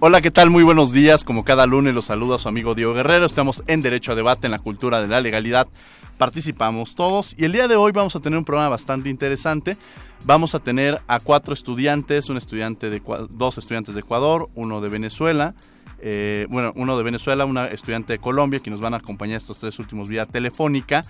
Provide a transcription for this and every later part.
Hola, ¿qué tal? Muy buenos días. Como cada lunes los saluda su amigo Diego Guerrero. Estamos en Derecho a Debate en la cultura de la legalidad. Participamos todos y el día de hoy vamos a tener un programa bastante interesante. Vamos a tener a cuatro estudiantes, un estudiante de dos estudiantes de Ecuador, uno de Venezuela, eh, bueno, uno de Venezuela, una estudiante de Colombia, que nos van a acompañar estos tres últimos vía telefónica.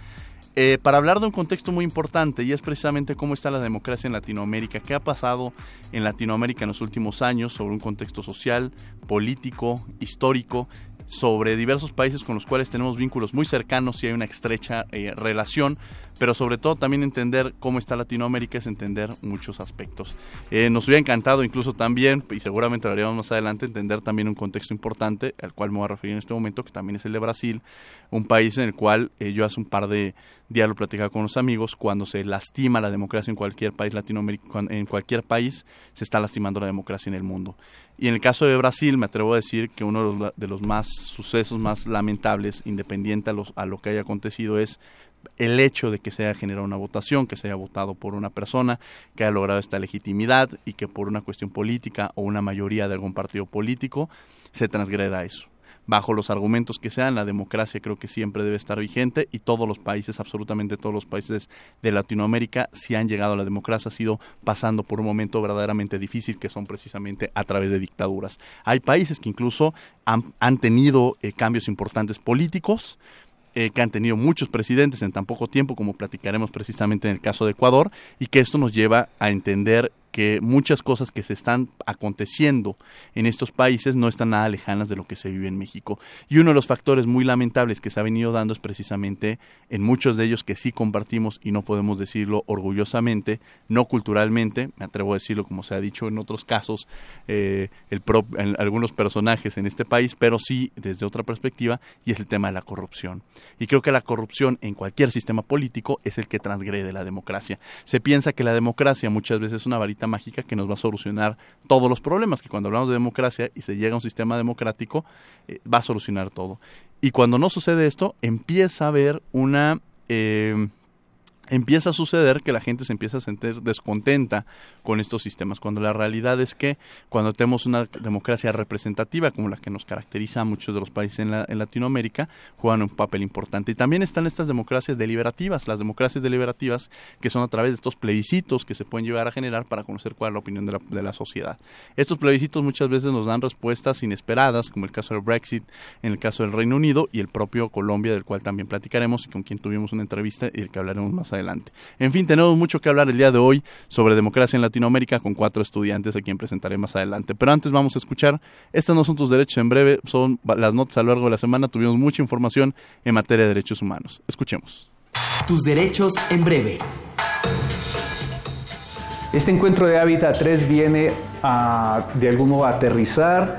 Eh, para hablar de un contexto muy importante y es precisamente cómo está la democracia en Latinoamérica, qué ha pasado en Latinoamérica en los últimos años sobre un contexto social, político, histórico, sobre diversos países con los cuales tenemos vínculos muy cercanos y hay una estrecha eh, relación, pero sobre todo también entender cómo está Latinoamérica es entender muchos aspectos. Eh, nos hubiera encantado incluso también, y seguramente lo haremos más adelante, entender también un contexto importante al cual me voy a referir en este momento, que también es el de Brasil, un país en el cual eh, yo hace un par de días lo platicaba con los amigos, cuando se lastima la democracia en cualquier país latinoamericano, en cualquier país, se está lastimando la democracia en el mundo. Y en el caso de Brasil, me atrevo a decir que uno de los, de los más sucesos más lamentables, independiente a, los, a lo que haya acontecido, es el hecho de que se haya generado una votación, que se haya votado por una persona que haya logrado esta legitimidad y que por una cuestión política o una mayoría de algún partido político se transgreda eso bajo los argumentos que sean, la democracia creo que siempre debe estar vigente y todos los países, absolutamente todos los países de Latinoamérica, si han llegado a la democracia, ha sido pasando por un momento verdaderamente difícil que son precisamente a través de dictaduras. Hay países que incluso han, tenido eh, cambios importantes políticos, eh, que han tenido muchos presidentes en tan poco tiempo, como platicaremos precisamente en el caso de Ecuador, y que esto nos lleva a entender que muchas cosas que se están aconteciendo en estos países no están nada lejanas de lo que se vive en México. Y uno de los factores muy lamentables que se ha venido dando es precisamente en muchos de ellos que sí compartimos y no podemos decirlo orgullosamente, no culturalmente, me atrevo a decirlo como se ha dicho en otros casos, eh, el en algunos personajes en este país, pero sí desde otra perspectiva, y es el tema de la corrupción. Y creo que la corrupción en cualquier sistema político es el que transgrede la democracia. Se piensa que la democracia muchas veces es una varita mágica que nos va a solucionar todos los problemas, que cuando hablamos de democracia y se llega a un sistema democrático, eh, va a solucionar todo. Y cuando no sucede esto, empieza a haber una... Eh, empieza a suceder que la gente se empieza a sentir descontenta con estos sistemas, cuando la realidad es que cuando tenemos una democracia representativa como la que nos caracteriza a muchos de los países en, en Latinoamérica, juegan un papel importante. Y también están estas democracias deliberativas, las democracias deliberativas que son a través de estos plebiscitos que se pueden llevar a generar para conocer cuál es la opinión de la, de la sociedad. Estos plebiscitos muchas veces nos dan respuestas inesperadas, como el caso del Brexit, en el caso del Reino Unido y el propio Colombia, del cual también platicaremos y con quien tuvimos una entrevista y del que hablaremos más adelante adelante. En fin, tenemos mucho que hablar el día de hoy sobre democracia en Latinoamérica con cuatro estudiantes a quien presentaré más adelante. Pero antes vamos a escuchar, estos no son tus derechos en breve, son las notas a lo largo de la semana, tuvimos mucha información en materia de derechos humanos. Escuchemos. Tus derechos en breve. Este encuentro de Hábitat 3 viene a, de algún modo, a aterrizar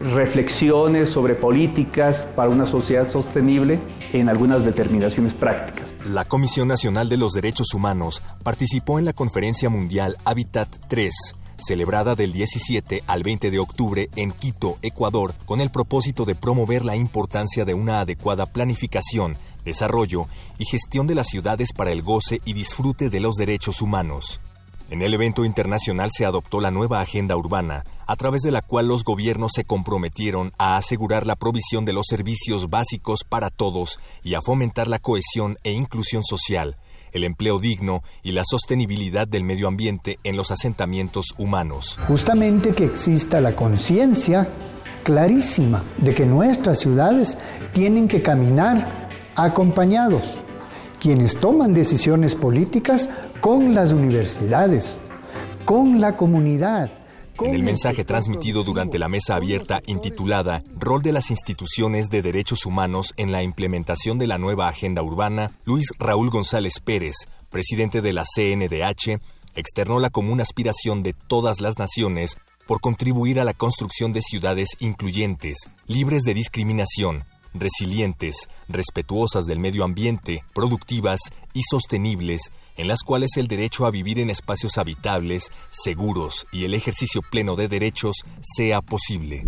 reflexiones sobre políticas para una sociedad sostenible en algunas determinaciones prácticas. La Comisión Nacional de los Derechos Humanos participó en la Conferencia Mundial Habitat 3 celebrada del 17 al 20 de octubre en Quito, Ecuador, con el propósito de promover la importancia de una adecuada planificación, desarrollo y gestión de las ciudades para el goce y disfrute de los derechos humanos. En el evento internacional se adoptó la nueva agenda urbana, a través de la cual los gobiernos se comprometieron a asegurar la provisión de los servicios básicos para todos y a fomentar la cohesión e inclusión social, el empleo digno y la sostenibilidad del medio ambiente en los asentamientos humanos. Justamente que exista la conciencia clarísima de que nuestras ciudades tienen que caminar acompañados. Quienes toman decisiones políticas con las universidades, con la comunidad. En el mensaje transmitido durante la mesa abierta intitulada Rol de las instituciones de derechos humanos en la implementación de la nueva agenda urbana, Luis Raúl González Pérez, presidente de la CNDH, externó la común aspiración de todas las naciones por contribuir a la construcción de ciudades incluyentes, libres de discriminación, resilientes, respetuosas del medio ambiente, productivas y sostenibles, en las cuales el derecho a vivir en espacios habitables, seguros y el ejercicio pleno de derechos sea posible.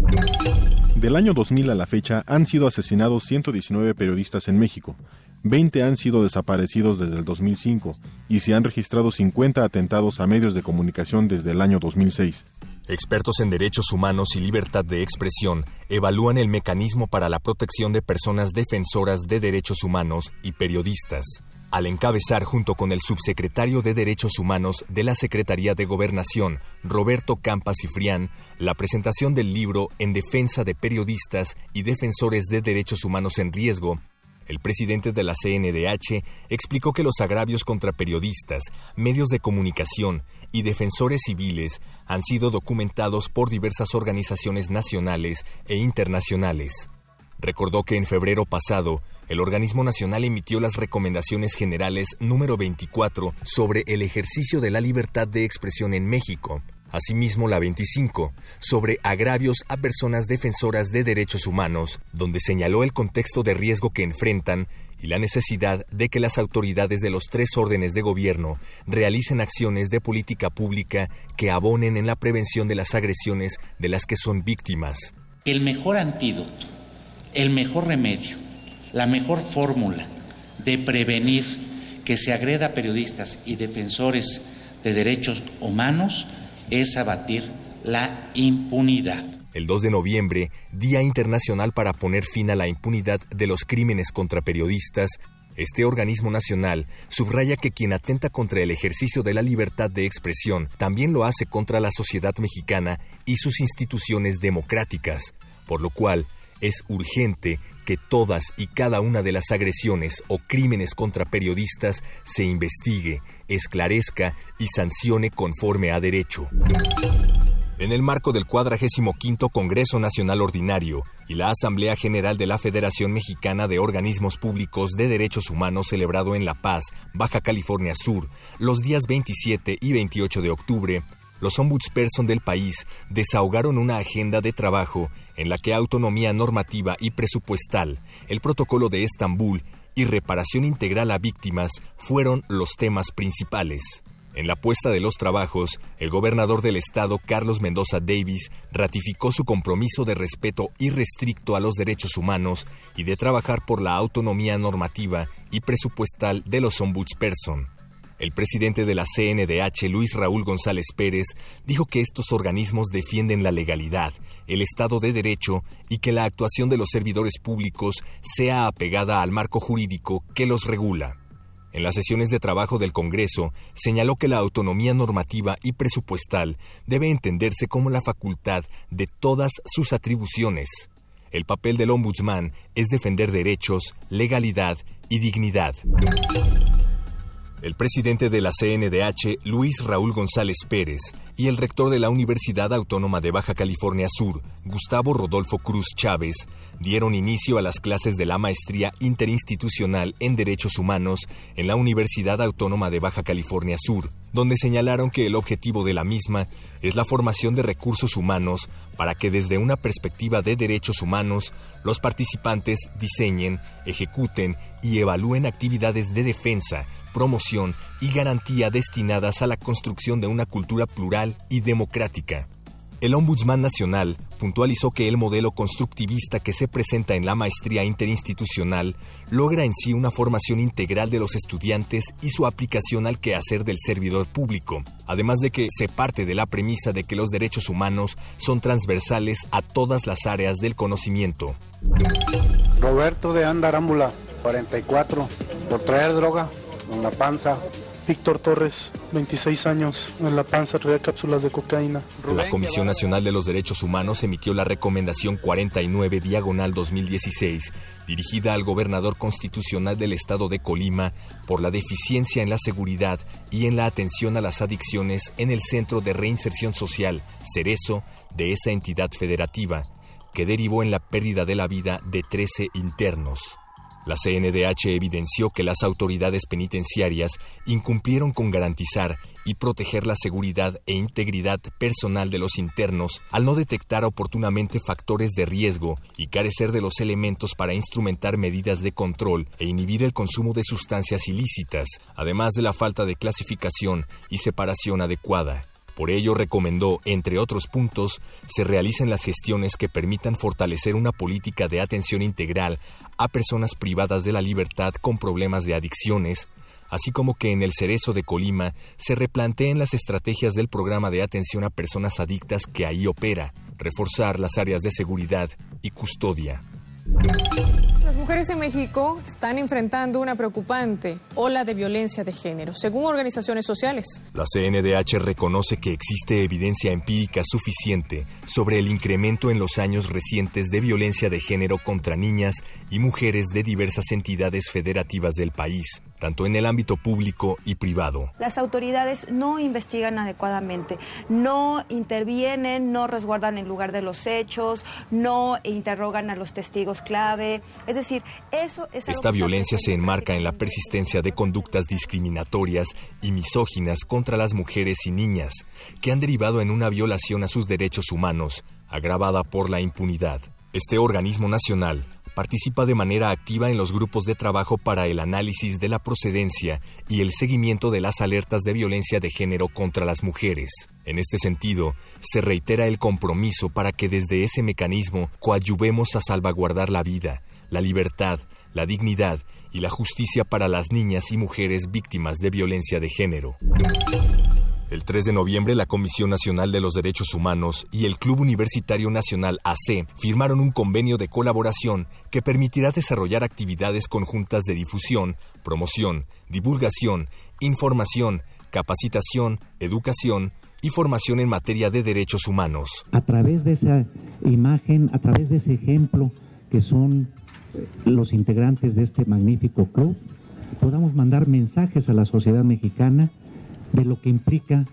Del año 2000 a la fecha han sido asesinados 119 periodistas en México. 20 han sido desaparecidos desde el 2005 y se han registrado 50 atentados a medios de comunicación desde el año 2006. Expertos en derechos humanos y libertad de expresión evalúan el mecanismo para la protección de personas defensoras de derechos humanos y periodistas, al encabezar junto con el subsecretario de Derechos Humanos de la Secretaría de Gobernación, Roberto Campas Cifrián, la presentación del libro En defensa de periodistas y defensores de derechos humanos en riesgo, el presidente de la CNDH explicó que los agravios contra periodistas, medios de comunicación y defensores civiles han sido documentados por diversas organizaciones nacionales e internacionales. Recordó que en febrero pasado, el organismo nacional emitió las recomendaciones generales número 24 sobre el ejercicio de la libertad de expresión en México, asimismo la 25, sobre agravios a personas defensoras de derechos humanos, donde señaló el contexto de riesgo que enfrentan y la necesidad de que las autoridades de los tres órdenes de gobierno realicen acciones de política pública que abonen en la prevención de las agresiones de las que son víctimas. El mejor antídoto, el mejor remedio, la mejor fórmula de prevenir que se agreda a periodistas y defensores de derechos humanos es abatir la impunidad. El 2 de noviembre, Día Internacional para poner fin a la impunidad de los crímenes contra periodistas, este organismo nacional subraya que quien atenta contra el ejercicio de la libertad de expresión también lo hace contra la sociedad mexicana y sus instituciones democráticas, por lo cual es urgente que todas y cada una de las agresiones o crímenes contra periodistas se investigue, esclarezca y sancione conforme a derecho. En el marco del 45 Congreso Nacional Ordinario y la Asamblea General de la Federación Mexicana de Organismos Públicos de Derechos Humanos celebrado en La Paz, Baja California Sur, los días 27 y 28 de octubre, los ombudsperson del país desahogaron una agenda de trabajo en la que autonomía normativa y presupuestal, el protocolo de Estambul y reparación integral a víctimas fueron los temas principales. En la puesta de los trabajos, el gobernador del estado, Carlos Mendoza Davis, ratificó su compromiso de respeto irrestricto a los derechos humanos y de trabajar por la autonomía normativa y presupuestal de los ombudsperson. El presidente de la CNDH, Luis Raúl González Pérez, dijo que estos organismos defienden la legalidad, el Estado de Derecho y que la actuación de los servidores públicos sea apegada al marco jurídico que los regula. En las sesiones de trabajo del Congreso, señaló que la autonomía normativa y presupuestal debe entenderse como la facultad de todas sus atribuciones. El papel del ombudsman es defender derechos, legalidad y dignidad. El presidente de la CNDH, Luis Raúl González Pérez, y el rector de la Universidad Autónoma de Baja California Sur, Gustavo Rodolfo Cruz Chávez, dieron inicio a las clases de la Maestría Interinstitucional en Derechos Humanos en la Universidad Autónoma de Baja California Sur, donde señalaron que el objetivo de la misma es la formación de recursos humanos para que desde una perspectiva de derechos humanos los participantes diseñen, ejecuten y evalúen actividades de defensa, promoción y garantía destinadas a la construcción de una cultura plural y democrática. El Ombudsman Nacional puntualizó que el modelo constructivista que se presenta en la maestría interinstitucional logra en sí una formación integral de los estudiantes y su aplicación al quehacer del servidor público, además de que se parte de la premisa de que los derechos humanos son transversales a todas las áreas del conocimiento. Roberto de Andarámbula, 44, por traer droga en la panza. Víctor Torres, 26 años, en La Panza traía cápsulas de cocaína. La Comisión Nacional de los Derechos Humanos emitió la Recomendación 49 Diagonal 2016, dirigida al gobernador constitucional del estado de Colima por la deficiencia en la seguridad y en la atención a las adicciones en el Centro de Reinserción Social, Cerezo, de esa entidad federativa, que derivó en la pérdida de la vida de 13 internos. La CNDH evidenció que las autoridades penitenciarias incumplieron con garantizar y proteger la seguridad e integridad personal de los internos al no detectar oportunamente factores de riesgo y carecer de los elementos para instrumentar medidas de control e inhibir el consumo de sustancias ilícitas, además de la falta de clasificación y separación adecuada. Por ello recomendó, entre otros puntos, se realicen las gestiones que permitan fortalecer una política de atención integral a personas privadas de la libertad con problemas de adicciones, así como que en el Cerezo de Colima se replanteen las estrategias del programa de atención a personas adictas que ahí opera, reforzar las áreas de seguridad y custodia. Las mujeres en México están enfrentando una preocupante ola de violencia de género, según organizaciones sociales. La CNDH reconoce que existe evidencia empírica suficiente sobre el incremento en los años recientes de violencia de género contra niñas y mujeres de diversas entidades federativas del país, tanto en el ámbito público y privado. Las autoridades no investigan adecuadamente, no intervienen, no resguardan el lugar de los hechos, no interrogan a los testigos clave. Es decir, eso es... Esta violencia se enmarca en la persistencia de conductas discriminatorias y misóginas contra las mujeres y niñas, que han derivado en una violación a sus derechos humanos, agravada por la impunidad. Este organismo nacional participa de manera activa en los grupos de trabajo para el análisis de la procedencia y el seguimiento de las alertas de violencia de género contra las mujeres. En este sentido, se reitera el compromiso para que desde ese mecanismo coadyuvemos a salvaguardar la vida, la libertad, la dignidad y la justicia para las niñas y mujeres víctimas de violencia de género. El 3 de noviembre, la Comisión Nacional de los Derechos Humanos y el Club Universitario Nacional AC firmaron un convenio de colaboración que permitirá desarrollar actividades conjuntas de difusión, promoción, divulgación, información, capacitación, educación y formación en materia de derechos humanos. A través de esa imagen, a través de ese ejemplo que son los integrantes de este magnífico club, podamos mandar mensajes a la sociedad mexicana de lo que implica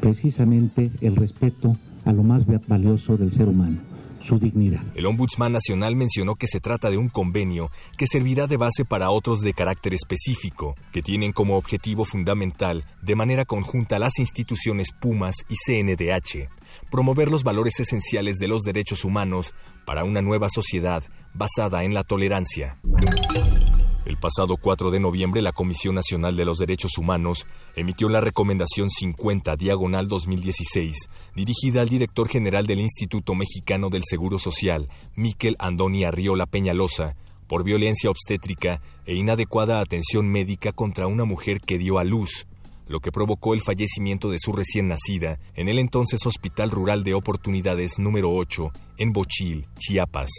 precisamente el respeto a lo más valioso del ser humano, su dignidad. El Ombudsman Nacional mencionó que se trata de un convenio que servirá de base para otros de carácter específico, que tienen como objetivo fundamental, de manera conjunta, las instituciones Pumas y CNDH, promover los valores esenciales de los derechos humanos para una nueva sociedad basada en la tolerancia. Pasado 4 de noviembre, la Comisión Nacional de los Derechos Humanos emitió la Recomendación 50 Diagonal 2016, dirigida al director general del Instituto Mexicano del Seguro Social, Miquel Andoni Arriola Peñalosa, por violencia obstétrica e inadecuada atención médica contra una mujer que dio a luz, lo que provocó el fallecimiento de su recién nacida en el entonces Hospital Rural de Oportunidades número 8, en Bochil, Chiapas.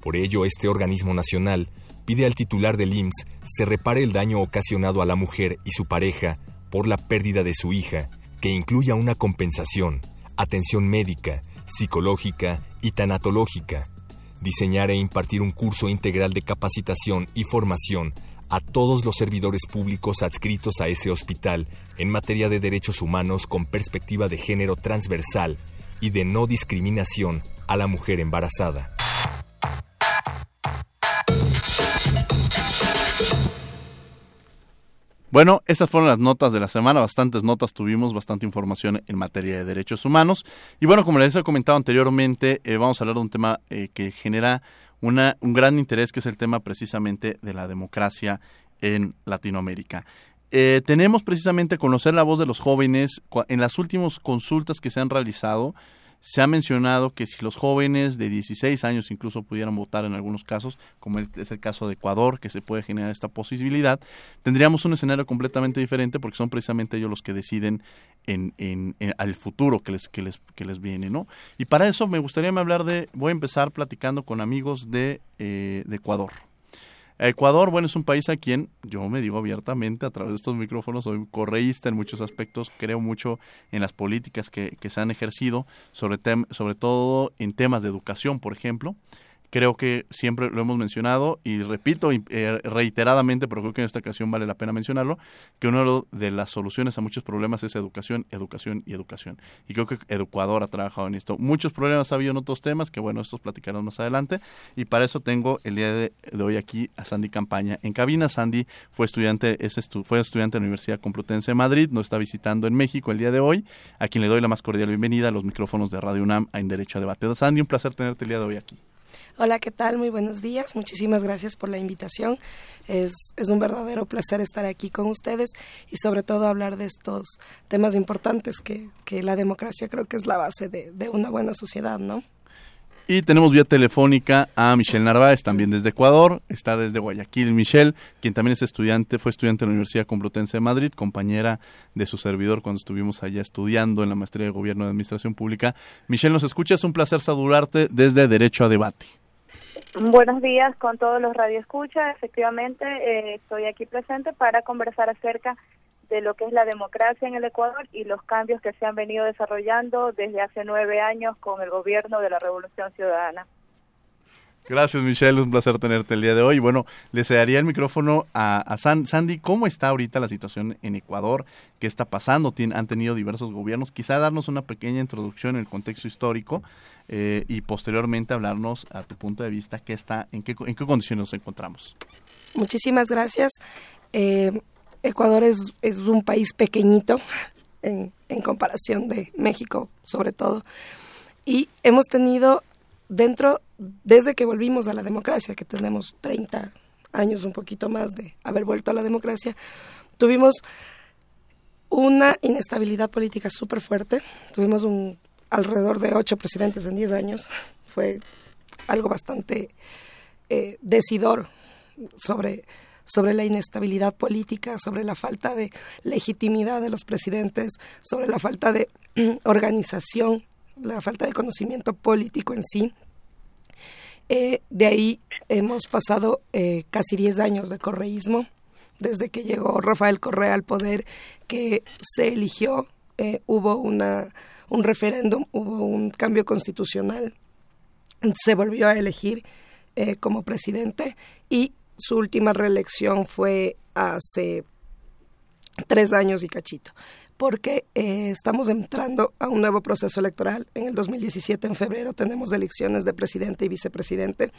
Por ello, este organismo nacional pide al titular del IMSS se repare el daño ocasionado a la mujer y su pareja por la pérdida de su hija, que incluya una compensación, atención médica, psicológica y tanatológica, diseñar e impartir un curso integral de capacitación y formación a todos los servidores públicos adscritos a ese hospital en materia de derechos humanos con perspectiva de género transversal y de no discriminación a la mujer embarazada. Bueno, esas fueron las notas de la semana, bastantes notas tuvimos, bastante información en materia de derechos humanos. Y bueno, como les he comentado anteriormente, eh, vamos a hablar de un tema eh, que genera una, un gran interés, que es el tema precisamente de la democracia en Latinoamérica. Eh, tenemos precisamente conocer la voz de los jóvenes en las últimas consultas que se han realizado se ha mencionado que si los jóvenes de 16 años incluso pudieran votar en algunos casos, como es el caso de Ecuador, que se puede generar esta posibilidad, tendríamos un escenario completamente diferente porque son precisamente ellos los que deciden en, en, al futuro que les, que, les, que les viene, ¿no? Y para eso me gustaría hablar de, voy a empezar platicando con amigos de, eh, de Ecuador. Ecuador, bueno, es un país a quien yo me digo abiertamente a través de estos micrófonos, soy correísta en muchos aspectos, creo mucho en las políticas que, que se han ejercido, sobre, sobre todo en temas de educación, por ejemplo. Creo que siempre lo hemos mencionado y repito eh, reiteradamente, pero creo que en esta ocasión vale la pena mencionarlo, que una de las soluciones a muchos problemas es educación, educación y educación. Y creo que Educador ha trabajado en esto. Muchos problemas ha habido en otros temas, que bueno, estos platicaremos más adelante. Y para eso tengo el día de, hoy aquí a Sandy Campaña. En cabina, Sandy fue estudiante, es fue estudiante de la Universidad Complutense de Madrid, nos está visitando en México el día de hoy, a quien le doy la más cordial bienvenida a los micrófonos de Radio UNAM en Derecho a Debate. Sandy, un placer tenerte el día de hoy aquí. Hola, ¿qué tal? Muy buenos días. Muchísimas gracias por la invitación. Es, es, un verdadero placer estar aquí con ustedes y sobre todo hablar de estos temas importantes que, que la democracia creo que es la base de, de una buena sociedad, ¿no? Y tenemos vía telefónica a Michelle Narváez, también desde Ecuador, está desde Guayaquil Michelle, quien también es estudiante, fue estudiante en la Universidad Complutense de Madrid, compañera de su servidor cuando estuvimos allá estudiando en la maestría de Gobierno de Administración Pública. Michelle, nos escucha, es un placer saludarte desde Derecho a Debate. Buenos días con todos los radioescuchas. Efectivamente, eh, estoy aquí presente para conversar acerca de lo que es la democracia en el Ecuador y los cambios que se han venido desarrollando desde hace nueve años con el gobierno de la Revolución Ciudadana. Gracias, Michelle. Un placer tenerte el día de hoy. Bueno, le cedería el micrófono a, Sandy. ¿Cómo está ahorita la situación en Ecuador? ¿Qué está pasando? han tenido diversos gobiernos. Quizá darnos una pequeña introducción en el contexto histórico eh, y posteriormente hablarnos a tu punto de vista qué está, en qué, en qué condiciones nos encontramos. Muchísimas gracias. Eh, Ecuador es, es un país pequeñito en, en comparación de México, sobre todo. Y hemos tenido dentro, desde que volvimos a la democracia, que tenemos 30 años, un poquito más de haber vuelto a la democracia, tuvimos una inestabilidad política súper fuerte. Tuvimos un alrededor de ocho presidentes en 10 años. Fue algo bastante eh, decidor sobre sobre la inestabilidad política, sobre la falta de legitimidad de los presidentes, sobre la falta de organización, la falta de conocimiento político en sí. Eh, de ahí hemos pasado eh, casi 10 años de correísmo, desde que llegó Rafael Correa al poder, que se eligió, eh, hubo una, un referéndum, hubo un cambio constitucional, se volvió a elegir como presidente y su última reelección fue hace tres años y cachito, porque eh, estamos entrando a un nuevo proceso electoral. En el 2017, en febrero, tenemos elecciones de presidente y vicepresidente,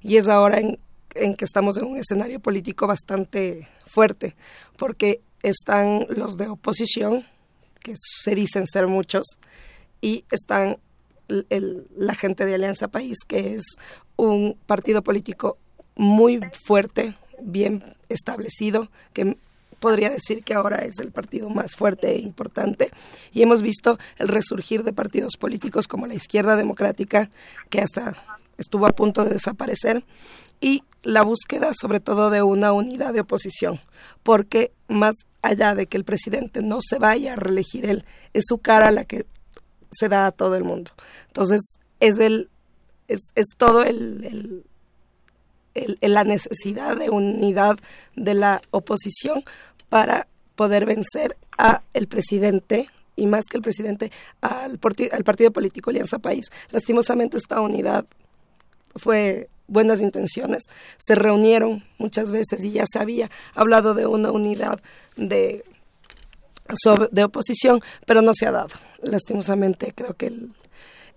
y es ahora en, en que estamos en un escenario político bastante fuerte, porque están los de oposición, que se dicen ser muchos, y están la gente de Alianza País, que es un partido político muy fuerte, bien establecido, que podría decir que ahora es el partido más fuerte e importante. Y hemos visto el resurgir de partidos políticos como la izquierda democrática, que hasta estuvo a punto de desaparecer, y la búsqueda sobre todo de una unidad de oposición, porque más allá de que el presidente no se vaya a reelegir él, es su cara la que se da a todo el mundo. Entonces, es el es, es todo el, la necesidad de unidad de la oposición para poder vencer a el presidente y más que el presidente al, al partido político Alianza País. Lastimosamente esta unidad fue buenas intenciones, se reunieron muchas veces y ya se había hablado de una unidad de, de oposición, pero no se ha dado. Lastimosamente creo que el,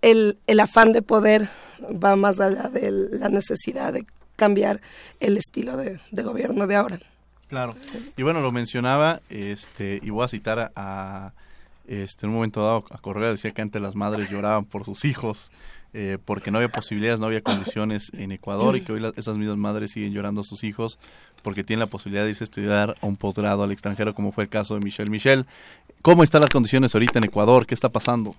el, el afán de poder va más allá de la necesidad de cambiar el estilo de, gobierno de ahora. Claro. Y bueno, lo mencionaba, este, y voy a citar a, este, en un momento dado a Correa decía que antes las madres lloraban por sus hijos. Eh, porque no había posibilidades, no había condiciones en Ecuador y que hoy esas mismas madres siguen llorando a sus hijos porque tienen la posibilidad de irse a estudiar a un posgrado al extranjero, como fue el caso de Michelle. Michelle, ¿cómo están las condiciones ahorita en Ecuador? ¿Qué está pasando?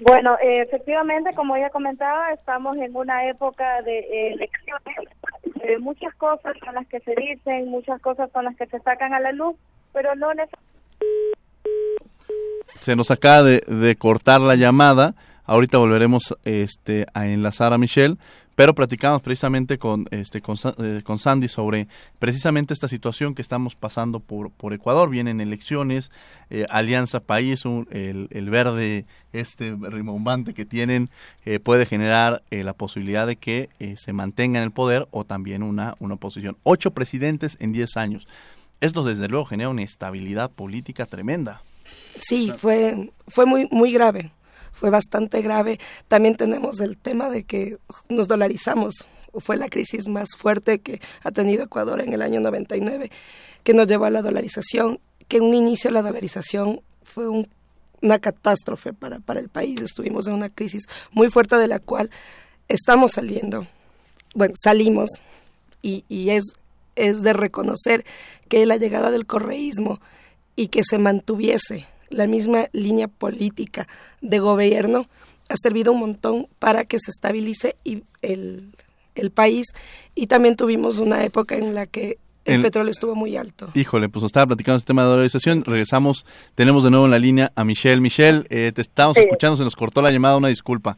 Bueno, eh, efectivamente, como ya comentaba, estamos en una época de elecciones. Eh, muchas cosas son las que se dicen, muchas cosas son las que se sacan a la luz, pero no. Se nos acaba de, cortar la llamada. Ahorita volveremos este, a enlazar a Michelle pero platicamos precisamente con, este, con, eh, con Sandy sobre precisamente esta situación que estamos pasando por, por Ecuador. Vienen elecciones, eh, Alianza País, el, el, verde, este rimbombante que tienen, eh, puede generar la posibilidad de que se mantenga en el poder o también una, una oposición. Ocho presidentes en diez años. Esto desde luego genera una estabilidad política tremenda. Sí, fue, fue muy, muy grave fue bastante grave. También tenemos el tema de que nos dolarizamos. Fue la crisis más fuerte que ha tenido Ecuador en el año 99, que nos llevó a la dolarización, que un inicio la dolarización fue una catástrofe para, para el país. Estuvimos en una crisis muy fuerte de la cual estamos saliendo. Bueno, salimos y, y es, es de reconocer que la llegada del correísmo y que se mantuviese la misma línea política de gobierno ha servido un montón para que se estabilice y el, el país y también tuvimos una época en la que el, petróleo estuvo muy alto. Híjole, pues estaba platicando este tema de dolarización. Regresamos, tenemos de nuevo en la línea a Michelle. Michelle, eh, te estamos escuchando, se nos cortó la llamada, una disculpa.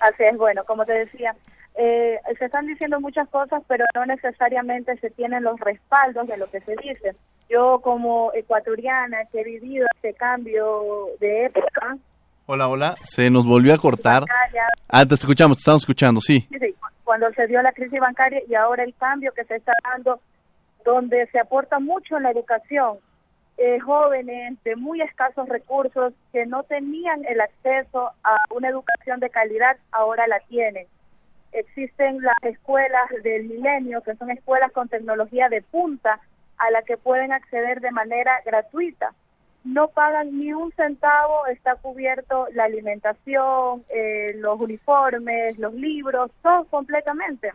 Así es, bueno, como te decía, eh, se están diciendo muchas cosas, pero no necesariamente se tienen los respaldos de lo que se dice. Yo como ecuatoriana que he vivido este cambio de época. Hola, hola, se nos volvió a cortar. Ah, te escuchamos, te estamos escuchando, sí. sí. Cuando se dio la crisis bancaria y ahora el cambio que se está dando, donde se aporta mucho en la educación, eh, jóvenes de muy escasos recursos que no tenían el acceso a una educación de calidad, ahora la tienen. Existen las escuelas del milenio, que son escuelas con tecnología de punta, a la que pueden acceder de manera gratuita. No pagan ni un centavo, está cubierto la alimentación, eh, los uniformes, los libros, todo completamente.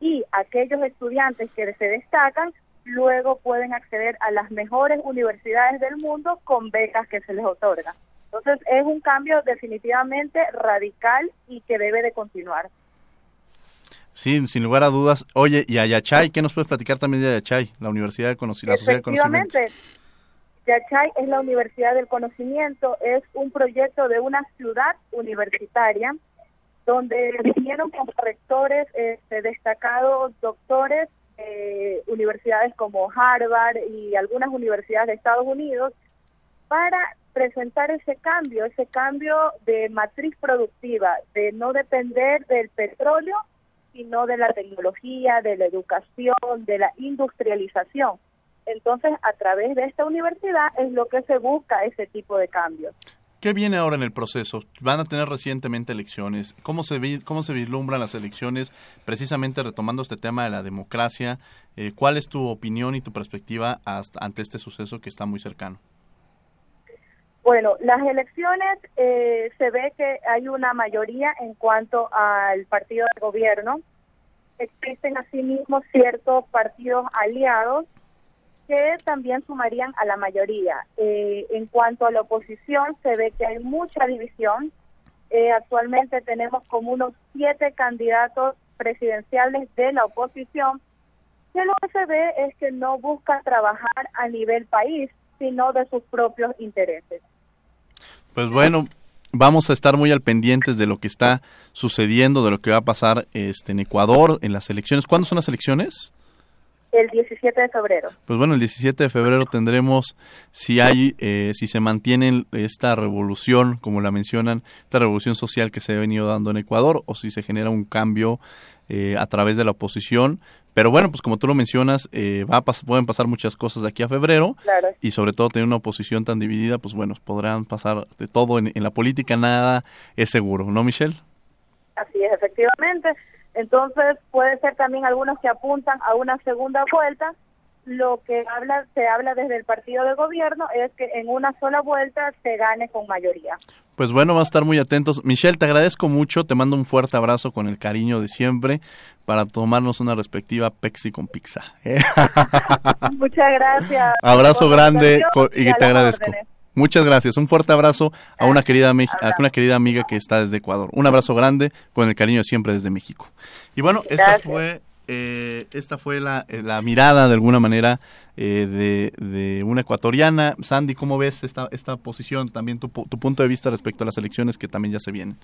Y aquellos estudiantes que se destacan luego pueden acceder a las mejores universidades del mundo con becas que se les otorga. Entonces es un cambio definitivamente radical y que debe de continuar. Sí, sin lugar a dudas. Oye, y Ayachay, ¿qué nos puedes platicar también de Ayachay, la Universidad de Conocimiento? Efectivamente, Yachay es la Universidad del Conocimiento, es un proyecto de una ciudad universitaria donde vinieron con rectores este, destacados, doctores, eh, universidades como Harvard y algunas universidades de Estados Unidos, para presentar ese cambio, ese cambio de matriz productiva, de no depender del petróleo sino de la tecnología, de la educación, de la industrialización. Entonces, a través de esta universidad es lo que se busca ese tipo de cambios. ¿Qué viene ahora en el proceso? Van a tener recientemente elecciones. ¿Cómo se, cómo se vislumbran las elecciones? Precisamente retomando este tema de la democracia, eh, ¿cuál es tu opinión y tu perspectiva hasta, ante este suceso que está muy cercano? Bueno, las elecciones eh, se ve que hay una mayoría en cuanto al partido de gobierno. Existen asimismo ciertos partidos aliados que también sumarían a la mayoría. Eh, en cuanto a la oposición, se ve que hay mucha división. Eh, actualmente tenemos como unos siete candidatos presidenciales de la oposición, que lo que se ve es que no busca trabajar a nivel país, sino de sus propios intereses. Pues bueno, vamos a estar muy al pendientes de lo que está sucediendo, de lo que va a pasar este, en Ecuador, en las elecciones. ¿Cuándo son las elecciones? El 17 de febrero. Pues bueno, el 17 de febrero tendremos si hay, eh, si se mantiene esta revolución, como la mencionan, esta revolución social que se ha venido dando en Ecuador, o si se genera un cambio eh, a través de la oposición. Pero bueno, pues como tú lo mencionas, eh, va a pueden pasar muchas cosas de aquí a febrero y sobre todo tener una oposición tan dividida, pues bueno, podrán pasar de todo en, en la política, nada es seguro, ¿no, Michelle? Así es, efectivamente. Entonces puede ser también algunos que apuntan a una segunda vuelta. Lo que habla, se habla desde el partido de gobierno es que en una sola vuelta se gane con mayoría. Pues bueno, vamos a estar muy atentos. Michelle, te agradezco mucho, te mando un fuerte abrazo con el cariño de siempre para tomarnos una respectiva Pepsi con pizza. Muchas gracias. Abrazo grande y, te agradezco. Muchas gracias. Un fuerte abrazo a una querida a una querida amiga que está desde Ecuador. Un abrazo grande con el cariño de siempre desde México. Y bueno, esta fue eh, esta fue la, eh, la, mirada de alguna manera eh, de, de, una ecuatoriana. Sandy, ¿cómo ves esta, esta posición? También tu, tu, punto de vista respecto a las elecciones que también ya se vienen.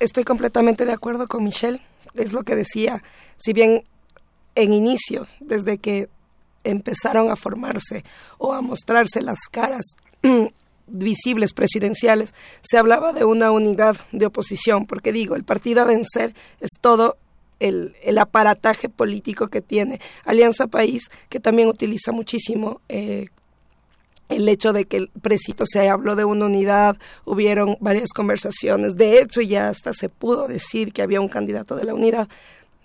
estoy completamente de acuerdo con Michelle. Es lo que decía. Si bien en inicio, desde que empezaron a formarse o a mostrarse las caras visibles presidenciales, se hablaba de una unidad de oposición, porque digo, el partido a vencer es todo el, aparataje político que tiene Alianza País, que también utiliza muchísimo eh, el hecho de que el presito se habló de una unidad, hubieron varias conversaciones, de hecho ya hasta se pudo decir que había un candidato de la unidad,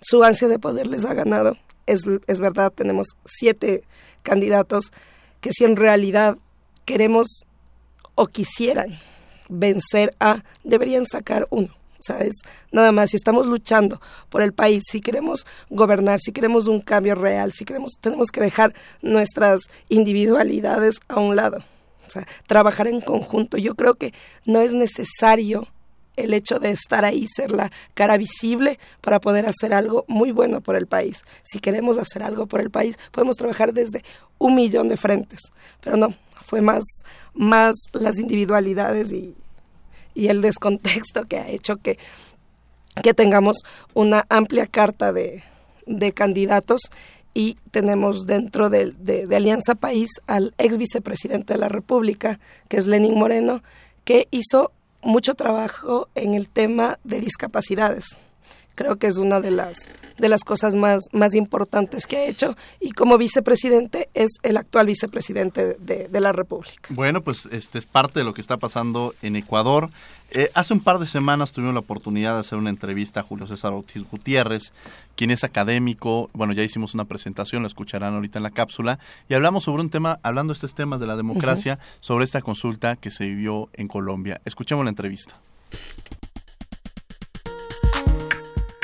su ansia de poder les ha ganado, es, es verdad, tenemos siete candidatos que si en realidad queremos o quisieran vencer a, deberían sacar uno. Sea, es nada más, si estamos luchando por el país, si queremos gobernar, si queremos un cambio real, si queremos, tenemos que dejar nuestras individualidades a un lado. O sea, trabajar en conjunto. Yo creo que no es necesario el hecho de estar ahí, ser la cara visible para poder hacer algo muy bueno por el país. Si queremos hacer algo por el país, podemos trabajar desde un millón de frentes, pero no, fue más, más las individualidades y, y el descontexto que ha hecho que, que tengamos una amplia carta de, de candidatos y tenemos dentro de, de, de, Alianza País al ex vicepresidente de la República, que es Lenín Moreno, que hizo mucho trabajo en el tema de discapacidades. Creo que es una de las, de las cosas más, más importantes que ha hecho y como vicepresidente es el actual vicepresidente de, de la República. Bueno, pues este es parte de lo que está pasando en Ecuador. Eh, hace un par de semanas tuvimos la oportunidad de hacer una entrevista a Julio César Ortiz Gutiérrez, quien es académico. Bueno, ya hicimos una presentación, la escucharán ahorita en la cápsula. Y hablamos sobre un tema, hablando de estos temas de la democracia, uh -huh. sobre esta consulta que se vivió en Colombia. Escuchemos la entrevista.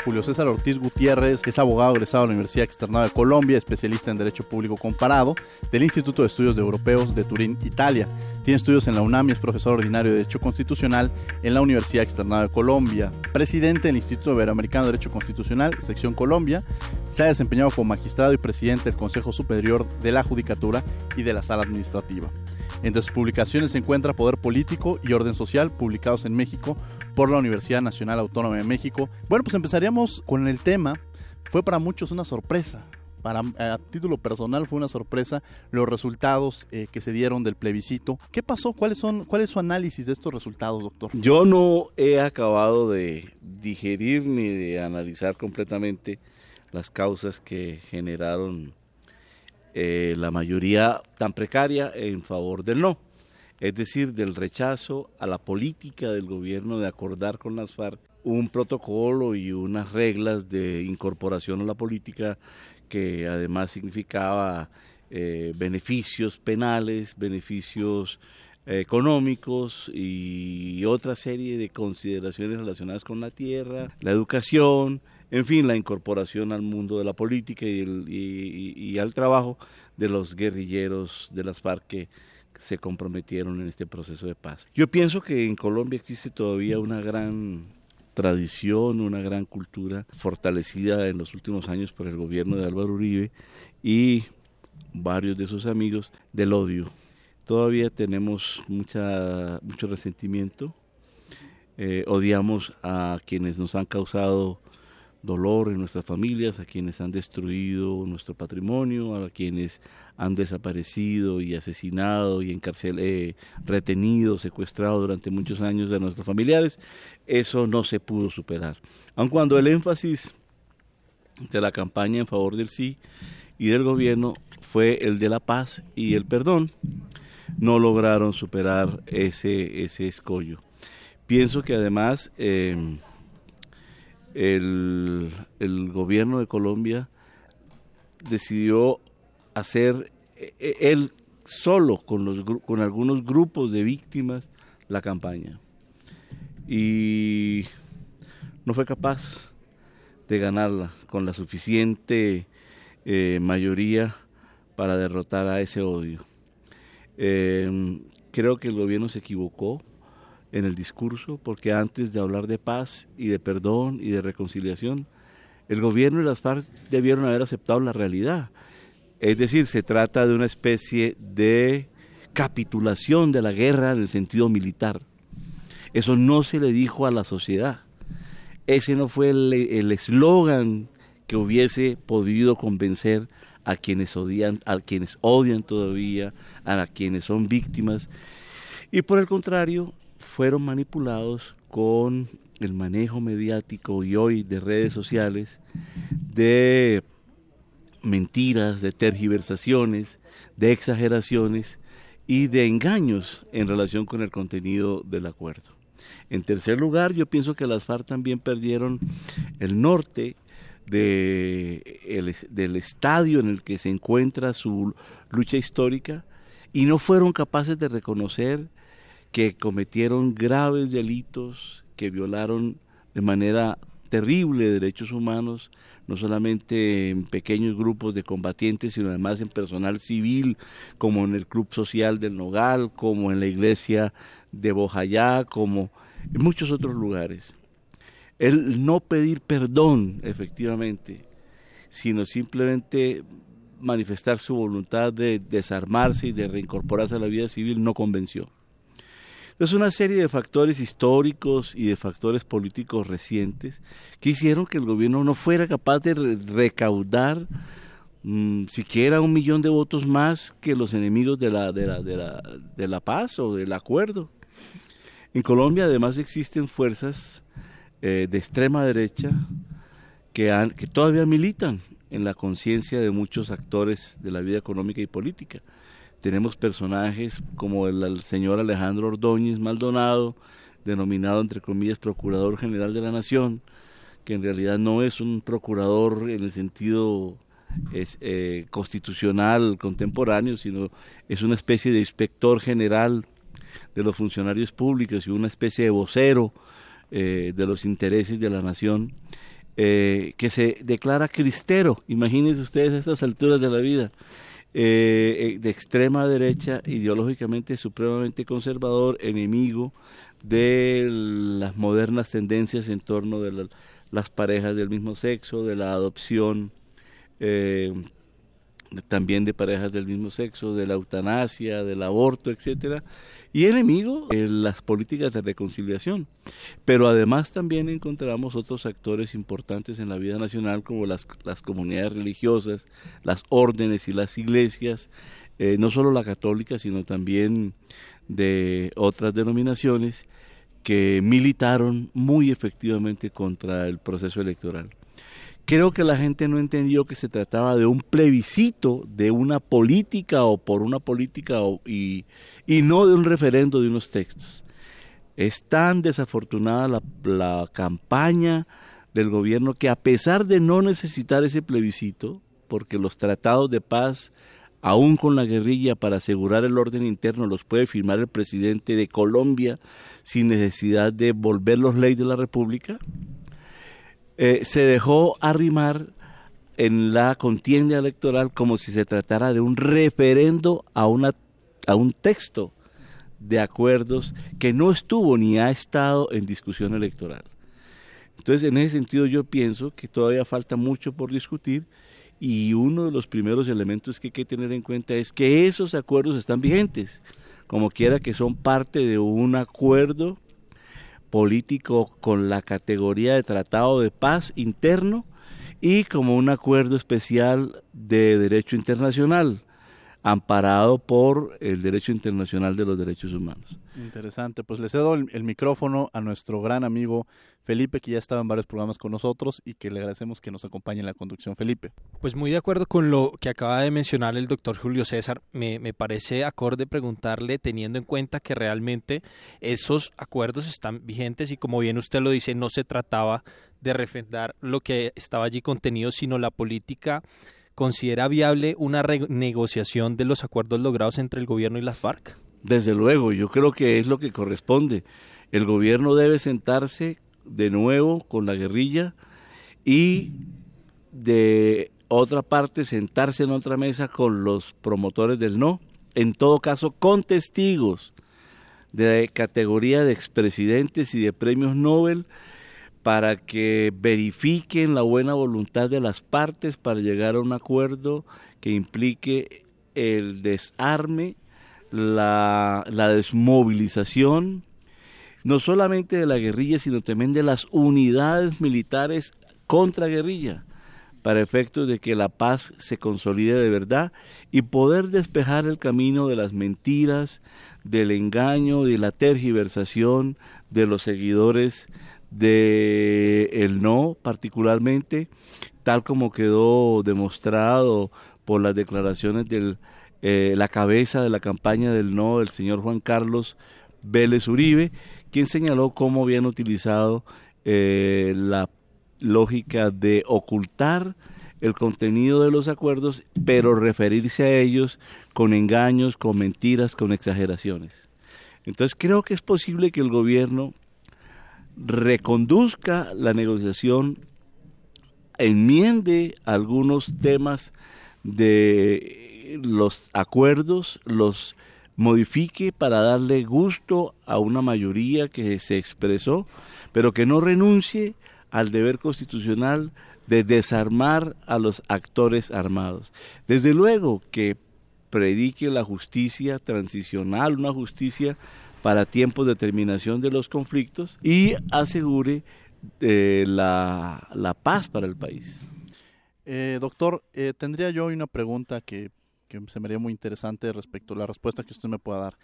Julio César Ortiz Gutiérrez es abogado egresado de la Universidad Externada de Colombia, especialista en Derecho Público Comparado del Instituto de Estudios Europeos de Turín, Italia. Tiene estudios en la UNAM y es profesor ordinario de Derecho Constitucional en la Universidad Externada de Colombia. Presidente del Instituto Iberoamericano de Derecho Constitucional, sección Colombia. Se ha desempeñado como magistrado y presidente del Consejo Superior de la Judicatura y de la Sala Administrativa. Entre sus publicaciones se encuentra Poder Político y Orden Social, publicados en México por la Universidad Nacional Autónoma de México. Bueno, pues empezaríamos con el tema. Fue para muchos una sorpresa. Para, a título personal fue una sorpresa los resultados eh, que se dieron del plebiscito. ¿Qué pasó? ¿Cuáles son, ¿Cuál es su análisis de estos resultados, doctor? Yo no he acabado de digerir ni de analizar completamente las causas que generaron eh, la mayoría tan precaria en favor del no, es decir, del rechazo a la política del gobierno de acordar con las FARC un protocolo y unas reglas de incorporación a la política que además significaba eh, beneficios penales, beneficios eh, económicos y otra serie de consideraciones relacionadas con la tierra, la educación, en fin, la incorporación al mundo de la política y, al trabajo de los guerrilleros de las FARC se comprometieron en este proceso de paz. Yo pienso que en Colombia existe todavía una gran tradición, una gran cultura fortalecida en los últimos años por el gobierno de Álvaro Uribe y varios de sus amigos del odio. Todavía tenemos mucha, mucho resentimiento, eh, odiamos a quienes nos han causado dolor en nuestras familias, a quienes han destruido nuestro patrimonio, a quienes han desaparecido y asesinado y encarcel eh, retenido, secuestrado durante muchos años de nuestros familiares. Eso no se pudo superar. Aun cuando el énfasis de la campaña en favor del sí y del gobierno fue el de la paz y el perdón, no lograron superar ese, ese escollo. Pienso que además eh, el, gobierno de Colombia decidió hacer él solo con, algunos grupos de víctimas la campaña y no fue capaz de ganarla con la suficiente eh, mayoría para derrotar a ese odio. Eh, creo que el gobierno se equivocó en el discurso porque antes de hablar de paz y de perdón y de reconciliación el gobierno y las FARC debieron haber aceptado la realidad. Es decir, se trata de una especie de capitulación de la guerra en el sentido militar. Eso no se le dijo a la sociedad. Ese no fue el eslogan que hubiese podido convencer a quienes odian, a quienes odian todavía, a quienes son víctimas. Y por el contrario, fueron manipulados con el manejo mediático y hoy de redes sociales de mentiras, de tergiversaciones, de exageraciones y de engaños en relación con el contenido del acuerdo. En tercer lugar, yo pienso que las FARC también perdieron el norte de del estadio en el que se encuentra su lucha histórica y no fueron capaces de reconocer que cometieron graves delitos, que violaron de manera terrible derechos humanos, no solamente en pequeños grupos de combatientes, sino además en personal civil, como en el Club Social del Nogal, como en la iglesia de Bojayá, como en muchos otros lugares. El no pedir perdón, efectivamente, sino simplemente manifestar su voluntad de desarmarse y de reincorporarse a la vida civil no convenció. Es una serie de factores históricos y de factores políticos recientes que hicieron que el gobierno no fuera capaz de recaudar mm, siquiera un millón de votos más que los enemigos de la, de, la, de, la, de la paz o del acuerdo. En Colombia además existen fuerzas eh, de extrema derecha que, han, que todavía militan en la conciencia de muchos actores de la vida económica y política. Tenemos personajes como el, señor Alejandro Ordóñez Maldonado, denominado entre comillas Procurador General de la Nación, que en realidad no es un procurador en el sentido eh, constitucional contemporáneo, sino es una especie de inspector general de los funcionarios públicos y una especie de vocero eh, de los intereses de la nación, eh, que se declara cristero, imagínense ustedes a estas alturas de la vida, eh, eh, de extrema derecha, ideológicamente supremamente conservador, enemigo de las modernas tendencias en torno de las parejas del mismo sexo, de la adopción eh, también de parejas del mismo sexo, de la eutanasia, del aborto, etcétera, y enemigo de las políticas de reconciliación. Pero además también encontramos otros actores importantes en la vida nacional como las, las comunidades religiosas, las órdenes y las iglesias, eh, no solo la católica, sino también de otras denominaciones que militaron muy efectivamente contra el proceso electoral. Creo que la gente no entendió que se trataba de un plebiscito, de una política o por una política y, y, no de un referendo de unos textos. Es tan desafortunada la, la campaña del gobierno que a pesar de no necesitar ese plebiscito, porque los tratados de paz, aún con la guerrilla, para asegurar el orden interno, los puede firmar el presidente de Colombia sin necesidad de volverlos ley de la República, eh, se dejó arrimar en la contienda electoral como si se tratara de un referendo a, una, a un texto de acuerdos que no estuvo ni ha estado en discusión electoral. Entonces, en ese sentido yo pienso que todavía falta mucho por discutir y uno de los primeros elementos que hay que tener en cuenta es que esos acuerdos están vigentes, como quiera que son parte de un acuerdo político con la categoría de tratado de paz interno y como un acuerdo especial de derecho internacional amparado por el derecho internacional de los derechos humanos. Interesante, pues le cedo el, micrófono a nuestro gran amigo Felipe, que ya estaba en varios programas con nosotros y que le agradecemos que nos acompañe en la conducción. Felipe. Pues muy de acuerdo con lo que acaba de mencionar el doctor Julio César, me, me parece acorde preguntarle, teniendo en cuenta que realmente esos acuerdos están vigentes y como bien usted lo dice, no se trataba de refrendar lo que estaba allí contenido, sino la política ¿Considera viable una renegociación de los acuerdos logrados entre el gobierno y las FARC? Desde luego, yo creo que es lo que corresponde. El gobierno debe sentarse de nuevo con la guerrilla y de otra parte sentarse en otra mesa con los promotores del no, en todo caso con testigos de categoría de expresidentes y de premios Nobel para que verifiquen la buena voluntad de las partes para llegar a un acuerdo que implique el desarme, la, desmovilización, no solamente de la guerrilla, sino también de las unidades militares contra guerrilla, para efectos de que la paz se consolide de verdad y poder despejar el camino de las mentiras, del engaño, de la tergiversación de los seguidores de el no particularmente, tal como quedó demostrado por las declaraciones de eh, la cabeza de la campaña del no, el señor Juan Carlos Vélez Uribe, quien señaló cómo habían utilizado eh, la lógica de ocultar el contenido de los acuerdos, pero referirse a ellos con engaños, con mentiras, con exageraciones. Entonces creo que es posible que el gobierno reconduzca la negociación, enmiende algunos temas de los acuerdos, los modifique para darle gusto a una mayoría que se expresó, pero que no renuncie al deber constitucional de desarmar a los actores armados. Desde luego que predique la justicia transicional, una justicia para tiempos de terminación de los conflictos y asegure eh, la, la, paz para el país. Eh, doctor, eh, tendría yo una pregunta que que se me haría muy interesante respecto a la respuesta que usted me pueda dar.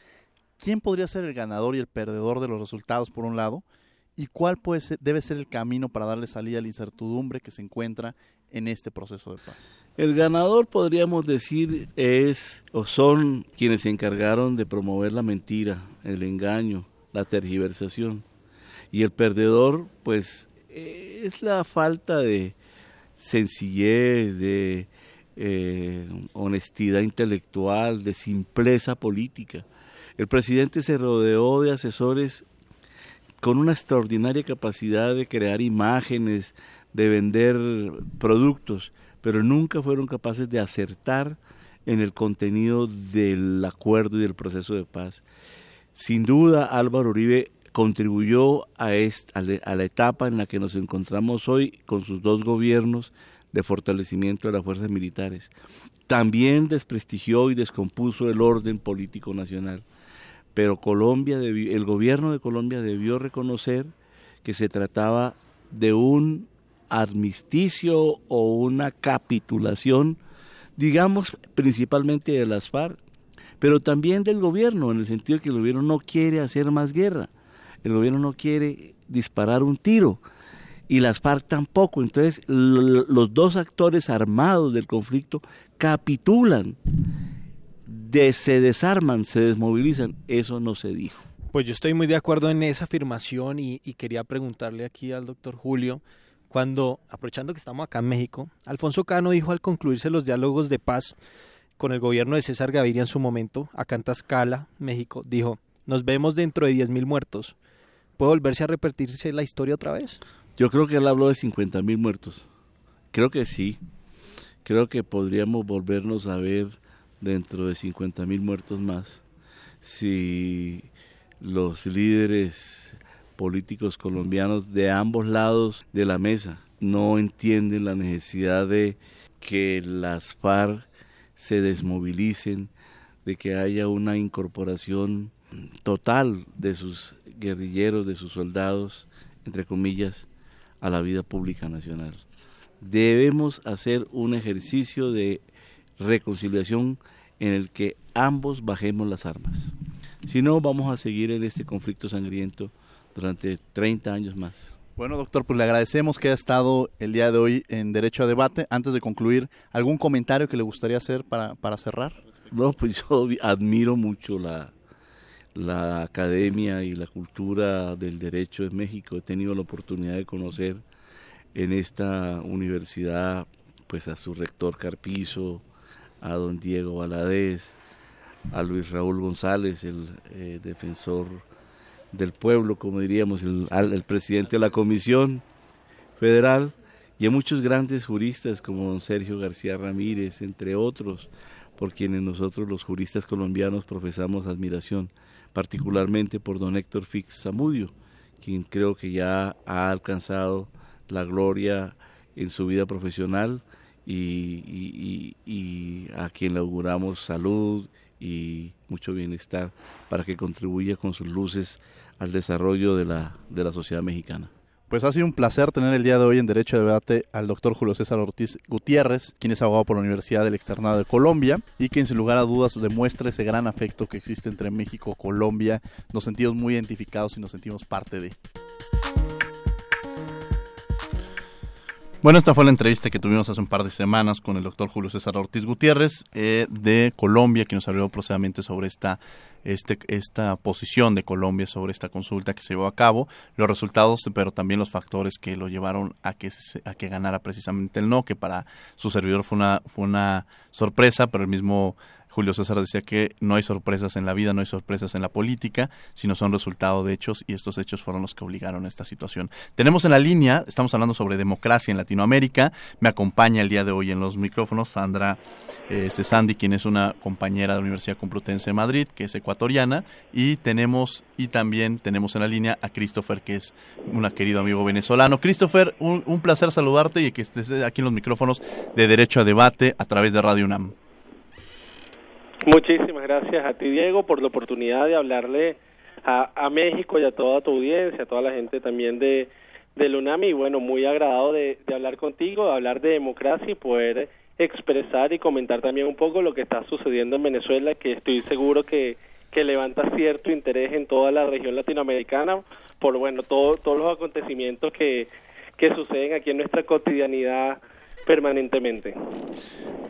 ¿Quién podría ser el ganador y el perdedor de los resultados, por un lado? ¿Y cuál puede debe ser el camino para darle salida a la incertidumbre que se encuentra en este proceso de paz? El ganador, podríamos decir, es o son quienes se encargaron de promover la mentira, el engaño, la tergiversación. Y el perdedor, pues, es la falta de sencillez, de eh, honestidad intelectual, de simpleza política. El presidente se rodeó de asesores con una extraordinaria capacidad de crear imágenes, de vender productos, pero nunca fueron capaces de acertar en el contenido del acuerdo y del proceso de paz. Sin duda, Álvaro Uribe contribuyó a, esta, a la etapa en la que nos encontramos hoy con sus dos gobiernos de fortalecimiento de las fuerzas militares. También desprestigió y descompuso el orden político nacional. Pero Colombia el gobierno de Colombia debió reconocer que se trataba de un armisticio o una capitulación, digamos, principalmente de las FARC, pero también del gobierno, en el sentido que el gobierno no quiere hacer más guerra, el gobierno no quiere disparar un tiro, y las FARC tampoco. Entonces los dos actores armados del conflicto capitulan, se desarman, se desmovilizan. Eso no se dijo. Pues yo estoy muy de acuerdo en esa afirmación y, y quería preguntarle aquí al doctor Julio, cuando, aprovechando que estamos acá en México, Alfonso Cano dijo al concluirse los diálogos de paz con el gobierno de César Gaviria en su momento, acá en Tlaxcala, México, dijo, nos vemos dentro de 10.000 muertos. ¿Puede volverse a repetirse la historia otra vez? Yo creo que él habló de 50 mil muertos. Creo que sí. Creo que podríamos volvernos a ver dentro de 50 mil muertos más si los líderes políticos colombianos de ambos lados de la mesa no entienden la necesidad de que las FARC se desmovilicen, de que haya una incorporación total de sus guerrilleros, de sus soldados, entre comillas, a la vida pública nacional. Debemos hacer un ejercicio de reconciliación en el que ambos bajemos las armas. Si no, vamos a seguir en este conflicto sangriento durante 30 años más. Bueno, doctor, pues le agradecemos que haya estado el día de hoy en Derecho a Debate. Antes de concluir, ¿algún comentario que le gustaría hacer para, para cerrar? No, pues yo admiro mucho la, la academia y la cultura del derecho en México. He tenido la oportunidad de conocer en esta universidad pues a su rector Carpizo, a don Diego Valadez, a Luis Raúl González, el eh, defensor del pueblo, como diríamos, el, el, presidente de la Comisión Federal, y a muchos grandes juristas como don Sergio García Ramírez, entre otros, por quienes nosotros los juristas colombianos profesamos admiración particularmente por don Héctor Fix Zamudio, quien creo que ya ha alcanzado la gloria en su vida profesional y, y a quien le auguramos salud y mucho bienestar para que contribuya con sus luces al desarrollo de la, de la sociedad mexicana. Pues ha sido un placer tener el día de hoy en Derecho de Debate al doctor Julio César Ortiz Gutiérrez, quien es abogado por la Universidad del Externado de Colombia y quien sin lugar a dudas demuestra ese gran afecto que existe entre México y Colombia. Nos sentimos muy identificados y nos sentimos parte de. Bueno, esta fue la entrevista que tuvimos hace un par de semanas con el doctor Julio César Ortiz Gutiérrez eh, de Colombia, que nos habló procedamente sobre esta, este, esta posición de Colombia sobre esta consulta que se llevó a cabo, los resultados, pero también los factores que lo llevaron a que, a que ganara precisamente el no, que para su servidor fue una, fue una sorpresa, pero el mismo Julio César decía que no hay sorpresas en la vida, no hay sorpresas en la política, sino son resultado de hechos y estos hechos fueron los que obligaron a esta situación. Tenemos en la línea, estamos hablando sobre democracia en Latinoamérica, me acompaña el día de hoy en los micrófonos Sandra este Sandy, quien es una compañera de la Universidad Complutense de Madrid, que es ecuatoriana, y tenemos y también tenemos en la línea a Christopher, que es un querido amigo venezolano. Christopher, un, un placer saludarte y que estés aquí en los micrófonos de Derecho a Debate a través de Radio UNAM. Muchísimas gracias a ti, Diego, por la oportunidad de hablarle a, a México y a toda tu audiencia, a toda la gente también de, del. Y bueno, muy agradado de, hablar contigo, de hablar de democracia y poder expresar y comentar también un poco lo que está sucediendo en Venezuela, que estoy seguro que, que levanta cierto interés en toda la región latinoamericana por, bueno, todo, todos los acontecimientos que, que suceden aquí en nuestra cotidianidad permanentemente.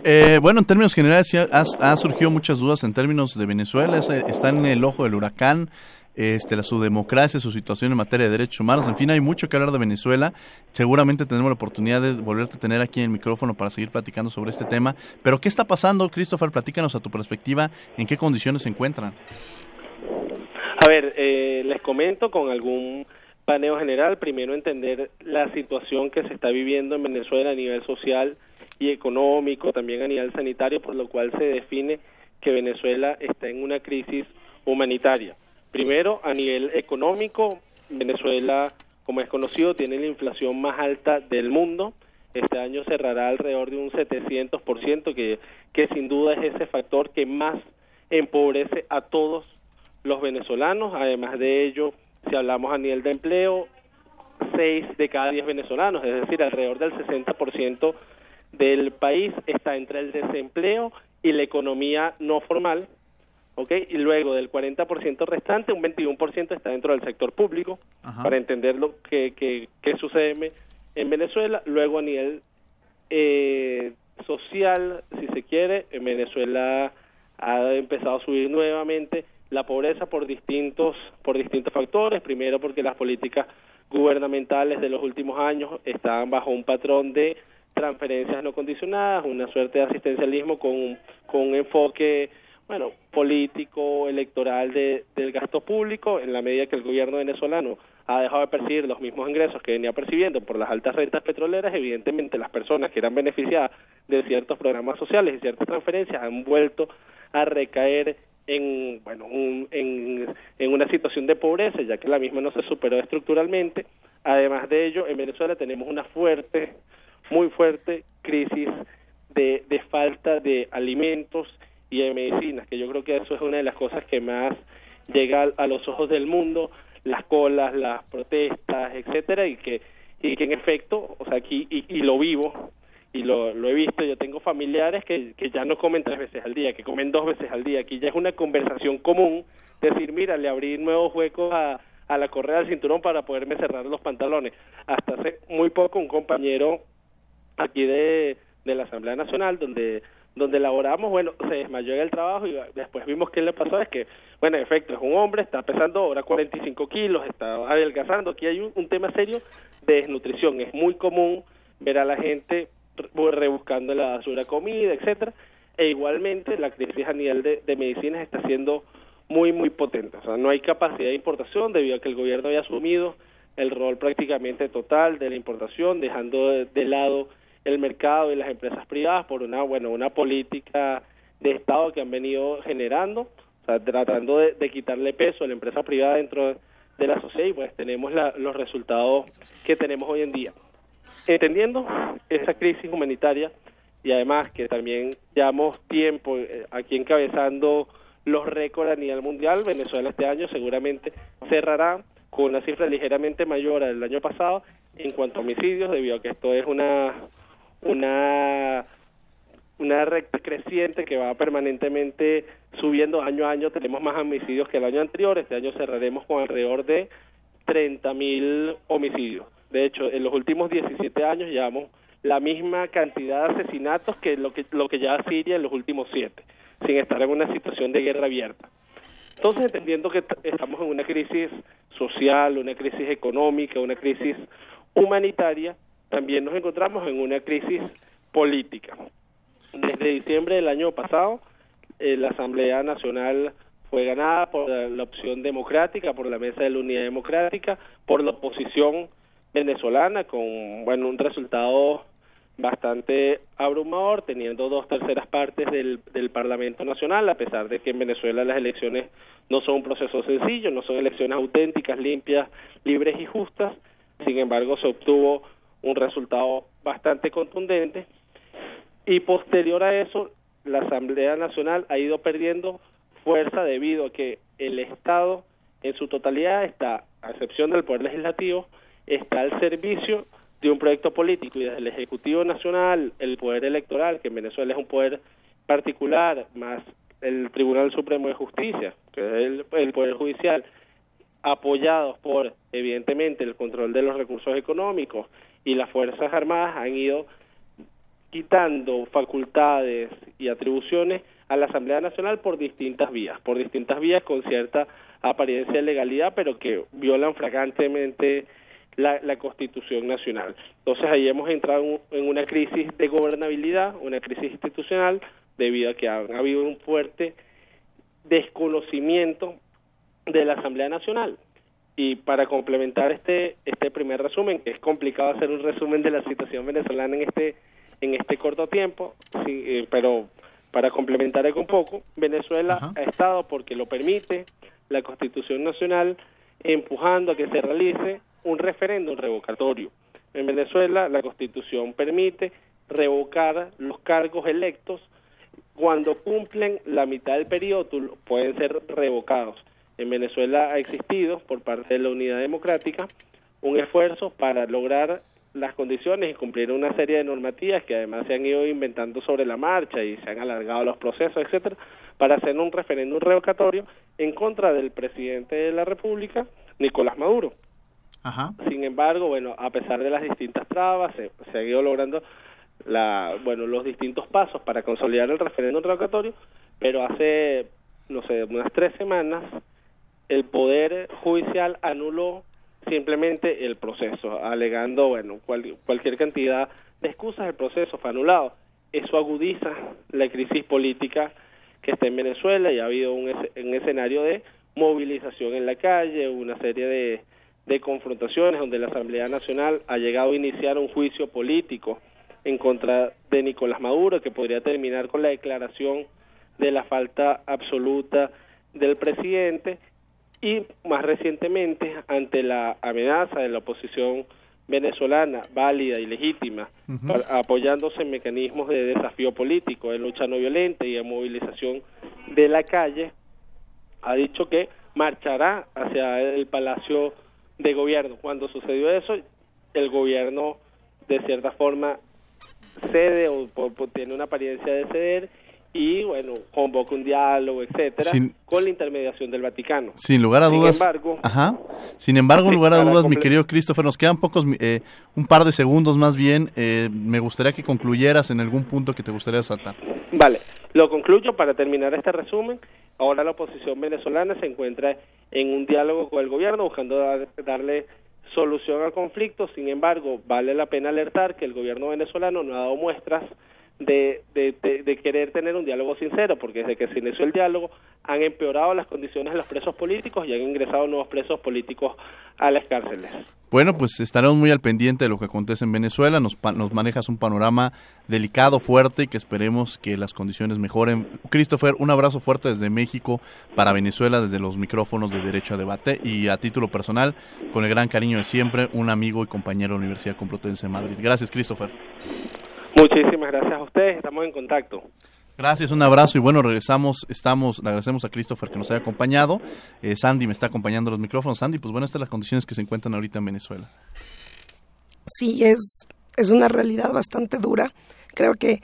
Eh, bueno, en términos generales, ha, ha, surgido muchas dudas en términos de Venezuela, está en el ojo del huracán, este, la, su democracia, su situación en materia de derechos humanos, en fin, hay mucho que hablar de Venezuela. Seguramente tenemos la oportunidad de volverte a tener aquí en el micrófono para seguir platicando sobre este tema. Pero, ¿qué está pasando, Christopher? Platícanos a tu perspectiva, ¿en qué condiciones se encuentran? A ver, eh, les comento con algún paneo general, primero entender la situación que se está viviendo en Venezuela a nivel social y económico, también a nivel sanitario, por lo cual se define que Venezuela está en una crisis humanitaria. Primero, a nivel económico, Venezuela, como es conocido, tiene la inflación más alta del mundo. Este año cerrará alrededor de un 700%, que, que sin duda es ese factor que más empobrece a todos los venezolanos. Además de ello, si hablamos a nivel de empleo, 6 de cada 10 venezolanos, es decir, alrededor del 60% del país está entre el desempleo y la economía no formal, ¿ok? Y luego del 40% restante, un 21% está dentro del sector público, para entender lo que, que, que, sucede en Venezuela. Luego a nivel eh, social, si se quiere, en Venezuela ha empezado a subir nuevamente la pobreza por distintos por distintos factores. Primero porque las políticas gubernamentales de los últimos años estaban bajo un patrón de transferencias no condicionadas una suerte de asistencialismo con con un enfoque bueno político electoral de, del gasto público en la medida que el gobierno venezolano ha dejado de percibir los mismos ingresos que venía percibiendo por las altas rentas petroleras evidentemente las personas que eran beneficiadas de ciertos programas sociales y ciertas transferencias han vuelto a recaer en bueno un, en, en una situación de pobreza ya que la misma no se superó estructuralmente. Además de ello en Venezuela tenemos una fuerte muy fuerte crisis de, de falta de alimentos y de medicinas que yo creo que eso es una de las cosas que más llega a, los ojos del mundo las colas las protestas etcétera y que y que en efecto o sea aquí y, y lo vivo y lo, he visto, yo tengo familiares que, que ya no comen tres veces al día, que comen dos veces al día, aquí ya es una conversación común, decir, mira, le abrí nuevos huecos a, a la correa del cinturón para poderme cerrar los pantalones. Hasta hace muy poco un compañero aquí de, de la Asamblea Nacional, donde donde laboramos, bueno, se desmayó en el trabajo y después vimos qué le pasó, es que, bueno, en efecto, es un hombre, está pesando ahora 45 kilos, está adelgazando, aquí hay un tema serio de desnutrición, es muy común ver a la gente rebuscando la basura comida, etcétera, e igualmente la crisis a nivel de, medicinas está siendo muy muy potente, o sea, no hay capacidad de importación debido a que el gobierno había asumido el rol prácticamente total de la importación, dejando de, de lado el mercado y las empresas privadas por una bueno una política de Estado que han venido generando, o sea, tratando de, de quitarle peso a la empresa privada dentro de la sociedad y pues tenemos la, los resultados que tenemos hoy en día. Entendiendo esa crisis humanitaria y además que también llevamos tiempo eh, aquí encabezando los récords a nivel mundial, Venezuela este año seguramente cerrará con una cifra ligeramente mayor al año pasado en cuanto a homicidios, debido a que esto es una una una recta creciente que va permanentemente subiendo año a año. Tenemos más homicidios que el año anterior. Este año cerraremos con alrededor de 30.000 homicidios. De hecho, en los últimos 17 años llevamos la misma cantidad de asesinatos que lo que, lo que ya Siria en los últimos siete, sin estar en una situación de guerra abierta. Entonces, entendiendo que estamos en una crisis social, una crisis económica, una crisis humanitaria, también nos encontramos en una crisis política. Desde diciembre del año pasado, eh, la Asamblea Nacional fue ganada por la, opción democrática, por la Mesa de la Unidad Democrática, por la oposición venezolana, con bueno un resultado bastante abrumador, teniendo dos terceras partes del, del Parlamento Nacional, a pesar de que en Venezuela las elecciones no son un proceso sencillo, no son elecciones auténticas, limpias, libres y justas, sin embargo se obtuvo un resultado bastante contundente. Y posterior a eso la Asamblea Nacional ha ido perdiendo fuerza debido a que el Estado en su totalidad está, a excepción del Poder Legislativo, está al servicio de un proyecto político y desde el Ejecutivo Nacional, el Poder Electoral, que en Venezuela es un poder particular, más el Tribunal Supremo de Justicia, que es el, Poder Judicial, apoyados por, evidentemente, el control de los recursos económicos y las Fuerzas Armadas, han ido quitando facultades y atribuciones a la Asamblea Nacional por distintas vías, por distintas vías con cierta apariencia de legalidad, pero que violan flagrantemente la, la Constitución Nacional. Entonces ahí hemos entrado en una crisis de gobernabilidad, una crisis institucional, debido a que ha, ha habido un fuerte desconocimiento de la Asamblea Nacional. Y para complementar este, este primer resumen, que es complicado hacer un resumen de la situación venezolana en este en este corto tiempo, sí, eh, pero para complementar un poco, Venezuela ha estado, porque lo permite la Constitución Nacional, empujando a que se realice un referéndum revocatorio. En Venezuela la Constitución permite revocar los cargos electos cuando cumplen la mitad del periodo, pueden ser revocados. En Venezuela ha existido, por parte de la Unidad Democrática, un esfuerzo para lograr las condiciones y cumplir una serie de normativas que además se han ido inventando sobre la marcha y se han alargado los procesos, etcétera, para hacer un referéndum revocatorio en contra del presidente de la República, Nicolás Maduro. Sin embargo, bueno, a pesar de las distintas trabas, se, se ha ido logrando la, bueno, los distintos pasos para consolidar el referéndum revocatorio, pero hace, no sé, unas tres semanas, el Poder Judicial anuló simplemente el proceso, alegando, bueno, cualquier cantidad de excusas, el proceso fue anulado. Eso agudiza la crisis política que está en Venezuela y ha habido un escenario de movilización en la calle, una serie de, de confrontaciones donde la Asamblea Nacional ha llegado a iniciar un juicio político en contra de Nicolás Maduro que podría terminar con la declaración de la falta absoluta del presidente. Y más recientemente ante la amenaza de la oposición venezolana válida y legítima apoyándose en mecanismos de desafío político, de lucha no violenta y de movilización de la calle, ha dicho que marchará hacia el Palacio de Gobierno. Cuando sucedió eso, el gobierno de cierta forma cede o tiene una apariencia de ceder y bueno, convoca un diálogo, etcétera, con la intermediación del Vaticano. Sin lugar a dudas. Sin embargo, ajá. Sin embargo, en lugar a dudas, mi querido Christopher, nos quedan pocos, eh, un par de segundos más bien. Eh, me gustaría que concluyeras en algún punto que te gustaría saltar. Vale, lo concluyo para terminar este resumen. Ahora la oposición venezolana se encuentra en un diálogo con el gobierno buscando darle solución al conflicto. Sin embargo, vale la pena alertar que el gobierno venezolano no ha dado muestras de, de, de, querer tener un diálogo sincero, porque desde que se inició el diálogo han empeorado las condiciones de los presos políticos y han ingresado nuevos presos políticos a las cárceles. Bueno, pues estaremos muy al pendiente de lo que acontece en Venezuela. Nos, nos manejas un panorama delicado, fuerte y que esperemos que las condiciones mejoren. Christopher, un abrazo fuerte desde México para Venezuela, desde los micrófonos de Derecho a Debate y a título personal, con el gran cariño de siempre, un amigo y compañero de la Universidad Complutense de Madrid. Gracias, Christopher. Muchísimas gracias a ustedes, estamos en contacto. Gracias, un abrazo y bueno, regresamos, estamos, le agradecemos a Christopher que nos haya acompañado. Eh, Sandy me está acompañando los micrófonos. Sandy, pues bueno, estas son las condiciones que se encuentran ahorita en Venezuela. Sí, es, es una realidad bastante dura. Creo que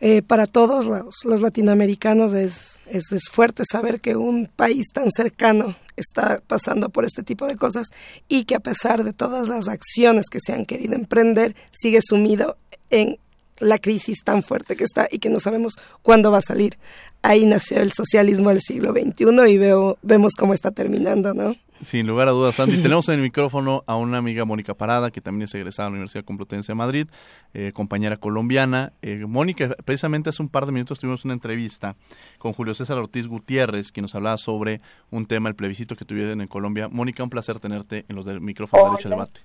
eh, para todos los, los latinoamericanos es, es, es, fuerte saber que un país tan cercano está pasando por este tipo de cosas y que a pesar de todas las acciones que se han querido emprender, sigue sumido en la crisis tan fuerte que está y que no sabemos cuándo va a salir. Ahí nació el socialismo del siglo XXI y veo, vemos cómo está terminando, ¿no? Sin lugar a dudas, Sandy. Tenemos en el micrófono a una amiga, Mónica Parada, que también es egresada de la Universidad Complutense de Madrid, eh, compañera colombiana. Eh, Mónica, precisamente hace un par de minutos tuvimos una entrevista con Julio César Ortiz Gutiérrez, quien nos hablaba sobre un tema, el plebiscito que tuvieron en Colombia. Mónica, un placer tenerte en los del micrófono de Derecho Debate.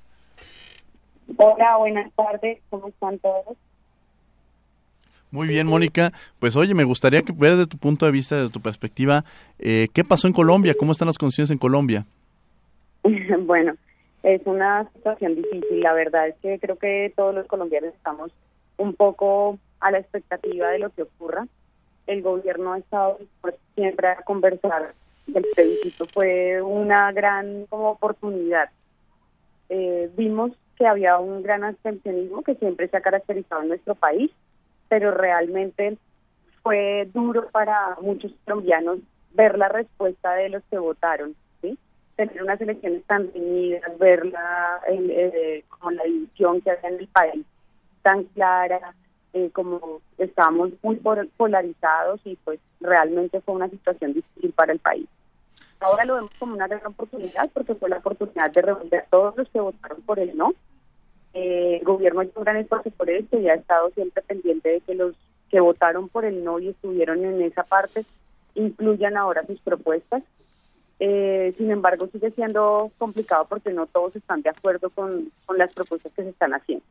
Hola, buenas tardes, ¿cómo están todos? Muy bien, Mónica. Pues oye, me gustaría que ver desde tu punto de vista, desde tu perspectiva, eh, ¿qué pasó en Colombia? ¿Cómo están las condiciones en Colombia? bueno, es una situación difícil. La verdad es que creo que todos los colombianos estamos un poco a la expectativa de lo que ocurra. El gobierno ha estado siempre a conversar. El plebiscito fue una gran como oportunidad. Eh, vimos que había un gran abstencionismo que siempre se ha caracterizado en nuestro país pero realmente fue duro para muchos colombianos ver la respuesta de los que votaron, ¿sí? Tener unas elecciones tan reñidas, ver la, eh, como la división que había en el país tan clara, eh, como estábamos muy polarizados y pues realmente fue una situación difícil para el país. Ahora lo vemos como una gran oportunidad porque fue la oportunidad de reunir a todos los que votaron por el no eh, el gobierno ha hecho un gran esfuerzo por esto y ha estado siempre pendiente de que los que votaron por el no y estuvieron en esa parte incluyan ahora sus propuestas. Eh, sin embargo, sigue siendo complicado porque no todos están de acuerdo con, las propuestas que se están haciendo.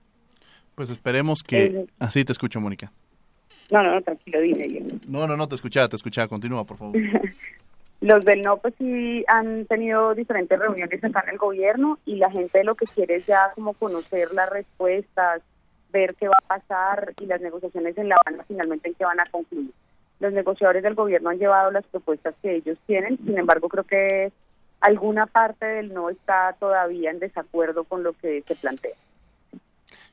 Pues esperemos que... Así te escucho, Mónica. No, no, no, tranquilo, dime. No, no, no, te escuchaba, te escuchaba. Continúa, por favor. Los del no, pues sí han tenido diferentes reuniones acá en el gobierno y la gente lo que quiere es ya como conocer las respuestas, ver qué va a pasar y las negociaciones en La Habana finalmente en qué van a concluir. Los negociadores del gobierno han llevado las propuestas que ellos tienen, sin embargo creo que alguna parte del no está todavía en desacuerdo con lo que se plantea.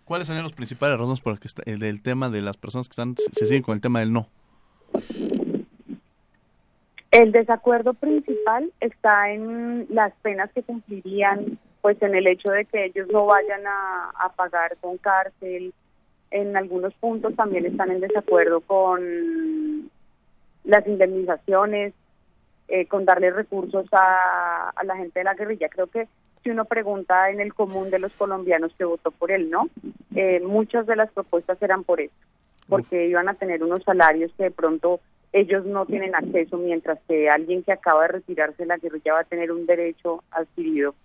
¿Cuáles son los principales razones por el que está, el, el tema de las personas que están se siguen con el tema del no? El desacuerdo principal está en las penas que cumplirían, pues en el hecho de que ellos no vayan a, pagar con cárcel. En algunos puntos también están en desacuerdo con las indemnizaciones, eh, con darle recursos a, la gente de la guerrilla. Creo que si uno pregunta en el común de los colombianos que votó por él, no, eh, muchas de las propuestas eran por eso, porque iban a tener unos salarios que de pronto ellos no tienen acceso, mientras que alguien que acaba de retirarse de la guerrilla va a tener un derecho adquirido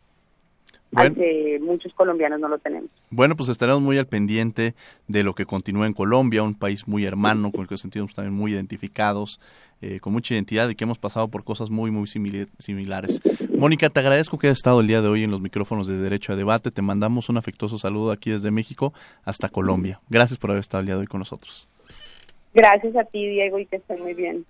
al que muchos colombianos no lo tenemos. Bueno, pues estaremos muy al pendiente de lo que continúa en Colombia, un país muy hermano, con el que nos sentimos también muy identificados, eh, con mucha identidad y que hemos pasado por cosas muy, muy similares. Mónica, te agradezco que hayas estado el día de hoy en los micrófonos de Derecho a Debate. Te mandamos un afectuoso saludo aquí desde México hasta Colombia. Gracias por haber estado el día de hoy con nosotros. Gracias a ti, Diego, y que estén muy bien.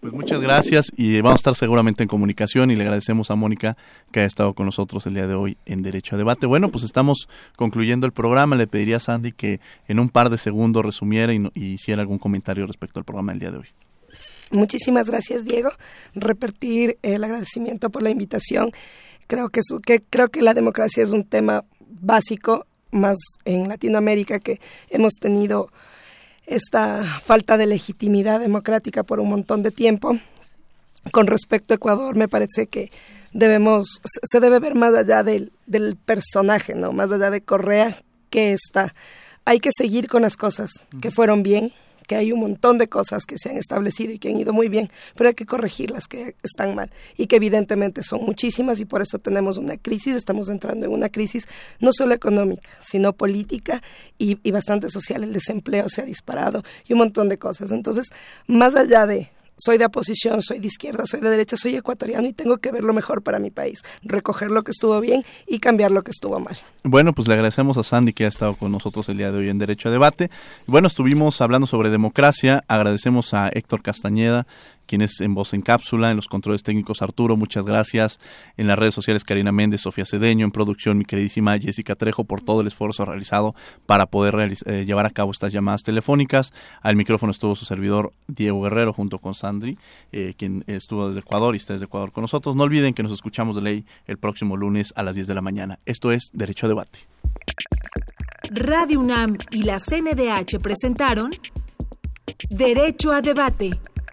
Pues muchas gracias y vamos a estar seguramente en comunicación y le agradecemos a Mónica que haya estado con nosotros el día de hoy en Derecho a Debate. Bueno, pues estamos concluyendo el programa. Le pediría a Sandy que en un par de segundos resumiera y, hiciera algún comentario respecto al programa del día de hoy. Muchísimas gracias, Diego. Repetir el agradecimiento por la invitación. Creo que, que, creo que la democracia es un tema básico, más en Latinoamérica, que hemos tenido esta falta de legitimidad democrática por un montón de tiempo. Con respecto a Ecuador, me parece que debemos, se debe ver más allá del, del personaje, ¿no? Más allá de Correa, que está. Hay que seguir con las cosas que fueron bien, que hay un montón de cosas que se han establecido y que han ido muy bien, pero hay que corregir las que están mal y que evidentemente son muchísimas y por eso tenemos una crisis, estamos entrando en una crisis no solo económica, sino política y, y bastante social. El desempleo se ha disparado y un montón de cosas. Entonces, más allá de soy de oposición, soy de izquierda, soy de derecha, soy ecuatoriano y tengo que ver lo mejor para mi país, recoger lo que estuvo bien y cambiar lo que estuvo mal. Bueno, pues le agradecemos a Sandy que ha estado con nosotros el día de hoy en Derecho a Debate. Bueno, estuvimos hablando sobre democracia, agradecemos a Héctor Castañeda, quien es en voz en cápsula, en los controles técnicos Arturo, muchas gracias, en las redes sociales Karina Méndez, Sofía Cedeño, en producción mi queridísima Jessica Trejo por todo el esfuerzo realizado para poder eh, llevar a cabo estas llamadas telefónicas. Al micrófono estuvo su servidor Diego Guerrero junto con Sandri, eh, quien estuvo desde Ecuador y está desde Ecuador con nosotros. No olviden que nos escuchamos de ley el próximo lunes a las 10 de la mañana. Esto es Derecho a Debate. Radio UNAM y la CNDH presentaron Derecho a Debate.